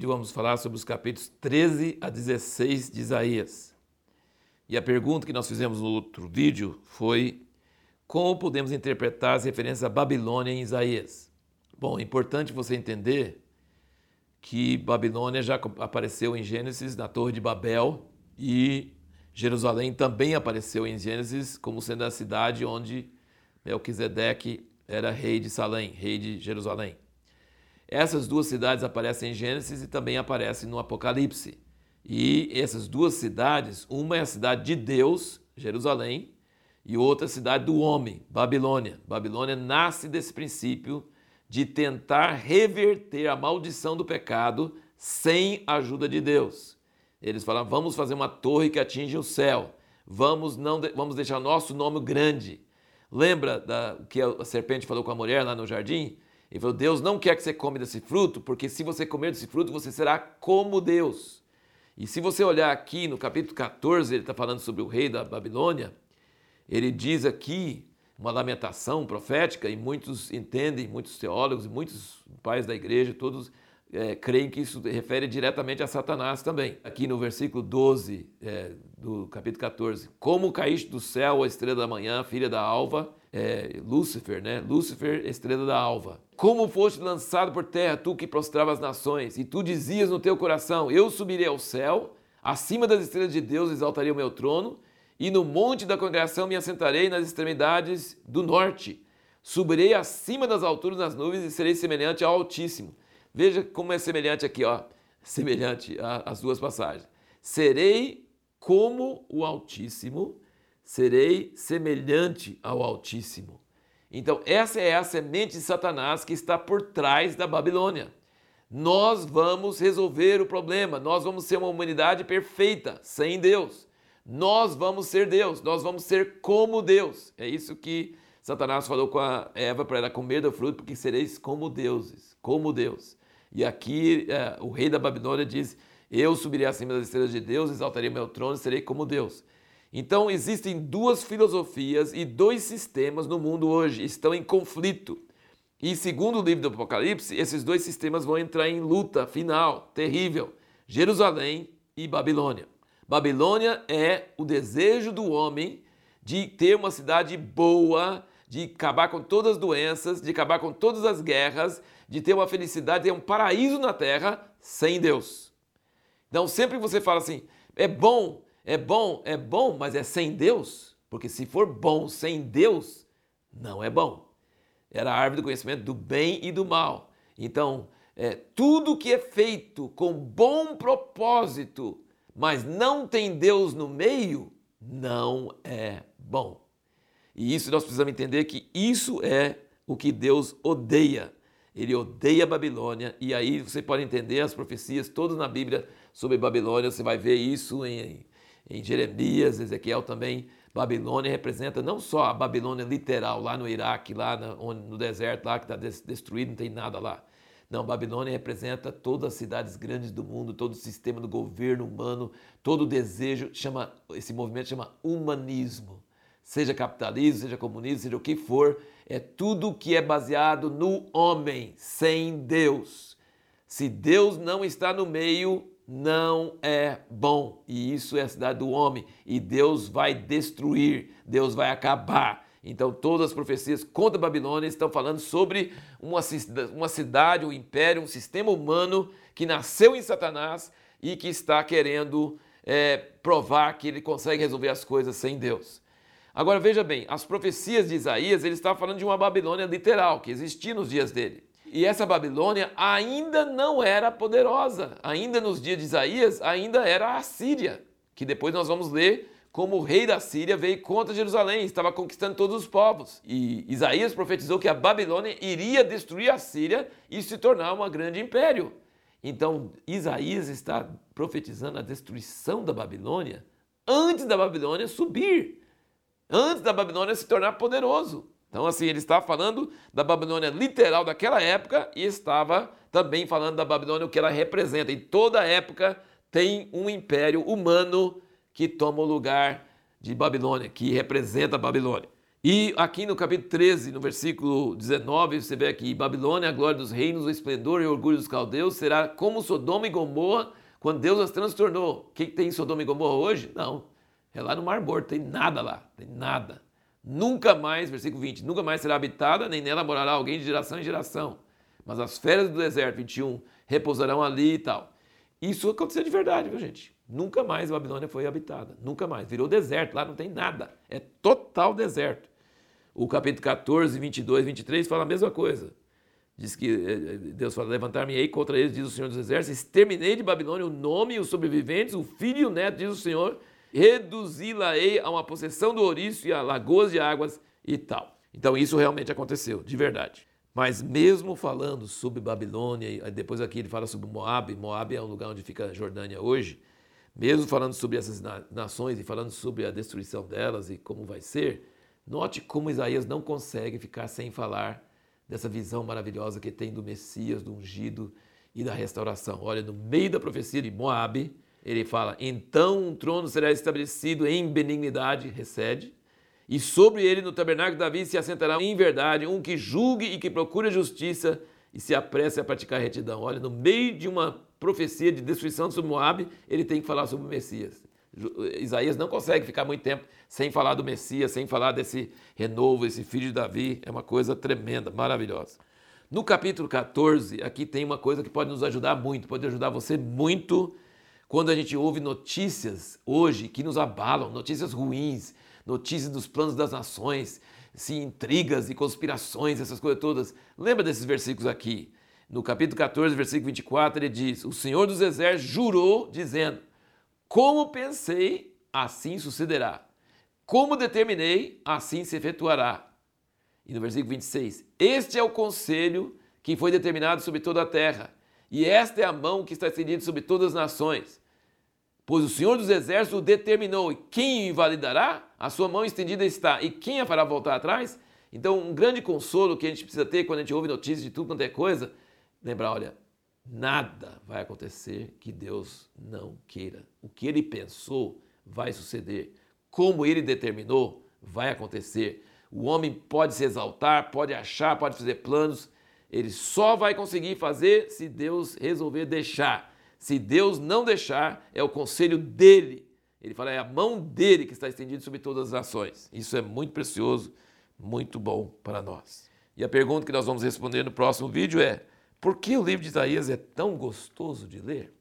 vídeo vamos falar sobre os capítulos 13 a 16 de Isaías. E a pergunta que nós fizemos no outro vídeo foi como podemos interpretar as referências à Babilônia em Isaías. Bom, é importante você entender que Babilônia já apareceu em Gênesis, na Torre de Babel, e Jerusalém também apareceu em Gênesis como sendo a cidade onde Melquisedeque era rei de Salém, rei de Jerusalém. Essas duas cidades aparecem em Gênesis e também aparecem no Apocalipse. E essas duas cidades, uma é a cidade de Deus, Jerusalém, e outra é a cidade do homem, Babilônia. Babilônia nasce desse princípio de tentar reverter a maldição do pecado sem a ajuda de Deus. Eles falam: vamos fazer uma torre que atinge o céu, vamos, não, vamos deixar nosso nome grande. Lembra da, que a serpente falou com a mulher lá no jardim? Ele falou: Deus não quer que você come desse fruto, porque se você comer desse fruto, você será como Deus. E se você olhar aqui no capítulo 14, ele está falando sobre o rei da Babilônia. Ele diz aqui uma lamentação profética, e muitos entendem, muitos teólogos, muitos pais da igreja, todos é, creem que isso refere diretamente a Satanás também. Aqui no versículo 12 é, do capítulo 14: Como caíste do céu a estrela da manhã, filha da alva, é, Lúcifer, né? Lúcifer, estrela da alva. Como foste lançado por terra, tu que prostrava as nações, e tu dizias no teu coração: Eu subirei ao céu, acima das estrelas de Deus exaltarei o meu trono, e no monte da congregação me assentarei nas extremidades do norte. Subirei acima das alturas das nuvens e serei semelhante ao Altíssimo. Veja como é semelhante aqui, ó, semelhante às duas passagens. Serei como o Altíssimo, serei semelhante ao Altíssimo. Então, essa é a semente de Satanás que está por trás da Babilônia. Nós vamos resolver o problema, nós vamos ser uma humanidade perfeita, sem Deus. Nós vamos ser Deus, nós vamos ser como Deus. É isso que Satanás falou com a Eva para ela comer do fruto, porque sereis como deuses, como Deus. E aqui é, o rei da Babilônia diz: Eu subirei acima das estrelas de Deus, exaltarei meu trono serei como Deus. Então existem duas filosofias e dois sistemas no mundo hoje, estão em conflito. E segundo o livro do Apocalipse, esses dois sistemas vão entrar em luta final, terrível: Jerusalém e Babilônia. Babilônia é o desejo do homem de ter uma cidade boa, de acabar com todas as doenças, de acabar com todas as guerras, de ter uma felicidade, ter um paraíso na terra sem Deus. Então, sempre você fala assim, é bom, é bom, é bom, mas é sem Deus, porque se for bom sem Deus, não é bom. Era a árvore do conhecimento do bem e do mal. Então, é, tudo que é feito com bom propósito, mas não tem Deus no meio, não é bom. E isso nós precisamos entender que isso é o que Deus odeia. Ele odeia a Babilônia, e aí você pode entender as profecias todas na Bíblia sobre Babilônia, você vai ver isso em, em Jeremias, Ezequiel também. Babilônia representa não só a Babilônia literal, lá no Iraque, lá no, no deserto, lá que está destruído, não tem nada lá. Não, Babilônia representa todas as cidades grandes do mundo, todo o sistema do governo humano, todo o desejo, chama, esse movimento chama humanismo seja capitalismo, seja comunismo, seja o que for, é tudo que é baseado no homem, sem Deus. Se Deus não está no meio, não é bom. E isso é a cidade do homem. E Deus vai destruir, Deus vai acabar. Então, todas as profecias contra a Babilônia estão falando sobre uma, uma cidade, um império, um sistema humano que nasceu em Satanás e que está querendo é, provar que ele consegue resolver as coisas sem Deus. Agora veja bem, as profecias de Isaías, ele está falando de uma Babilônia literal que existia nos dias dele. E essa Babilônia ainda não era poderosa. Ainda nos dias de Isaías, ainda era a Síria, que depois nós vamos ler como o rei da Síria veio contra Jerusalém, estava conquistando todos os povos. E Isaías profetizou que a Babilônia iria destruir a Síria e se tornar um grande império. Então, Isaías está profetizando a destruição da Babilônia antes da Babilônia subir antes da Babilônia se tornar poderoso. Então, assim, ele está falando da Babilônia literal daquela época e estava também falando da Babilônia, o que ela representa. Em toda época tem um império humano que toma o lugar de Babilônia, que representa a Babilônia. E aqui no capítulo 13, no versículo 19, você vê aqui: Babilônia, a glória dos reinos, o esplendor e o orgulho dos caldeus, será como Sodoma e Gomorra quando Deus as transtornou. O que, que tem em Sodoma e Gomorra hoje? Não. É lá no Mar Morto, tem nada lá, tem nada. Nunca mais, versículo 20, nunca mais será habitada, nem nela morará alguém de geração em geração. Mas as férias do deserto, 21, repousarão ali e tal. Isso aconteceu de verdade, viu gente? Nunca mais a Babilônia foi habitada, nunca mais. Virou deserto, lá não tem nada. É total deserto. O capítulo 14, 22, 23 fala a mesma coisa. Diz que eh, eh, Deus fala: Levantar-me-ei contra eles, diz o Senhor dos Exércitos, exterminei de Babilônia o nome e os sobreviventes, o filho e o neto, diz o Senhor, reduzi-la-ei a uma possessão do ouriço e a lagoas de águas e tal. Então isso realmente aconteceu, de verdade. Mas mesmo falando sobre Babilônia, depois aqui ele fala sobre Moab, Moab é um lugar onde fica a Jordânia hoje, mesmo falando sobre essas nações e falando sobre a destruição delas e como vai ser, Note como Isaías não consegue ficar sem falar dessa visão maravilhosa que tem do Messias, do ungido e da restauração. Olha, no meio da profecia de Moabe, ele fala: Então um trono será estabelecido em benignidade, recede, e sobre ele no tabernáculo de Davi se assentará em verdade um que julgue e que procure justiça e se apresse a praticar retidão. Olha, no meio de uma profecia de destruição sobre Moabe, ele tem que falar sobre o Messias. Isaías não consegue ficar muito tempo sem falar do Messias, sem falar desse renovo, esse filho de Davi. É uma coisa tremenda, maravilhosa. No capítulo 14, aqui tem uma coisa que pode nos ajudar muito, pode ajudar você muito quando a gente ouve notícias hoje que nos abalam, notícias ruins, notícias dos planos das nações, se intrigas e conspirações, essas coisas todas. Lembra desses versículos aqui? No capítulo 14, versículo 24, ele diz: O Senhor dos Exércitos jurou, dizendo: como pensei, assim sucederá. Como determinei, assim se efetuará. E no versículo 26, este é o conselho que foi determinado sobre toda a terra, e esta é a mão que está estendida sobre todas as nações. Pois o Senhor dos Exércitos o determinou, e quem o invalidará? A sua mão estendida está, e quem a fará voltar atrás? Então, um grande consolo que a gente precisa ter quando a gente ouve notícias de tudo quanto é coisa, lembrar, olha, Nada vai acontecer que Deus não queira. O que ele pensou vai suceder. Como ele determinou, vai acontecer. O homem pode se exaltar, pode achar, pode fazer planos. Ele só vai conseguir fazer se Deus resolver deixar. Se Deus não deixar, é o conselho dele. Ele fala, é a mão dele que está estendida sobre todas as nações. Isso é muito precioso, muito bom para nós. E a pergunta que nós vamos responder no próximo vídeo é: por que o livro de Isaías é tão gostoso de ler?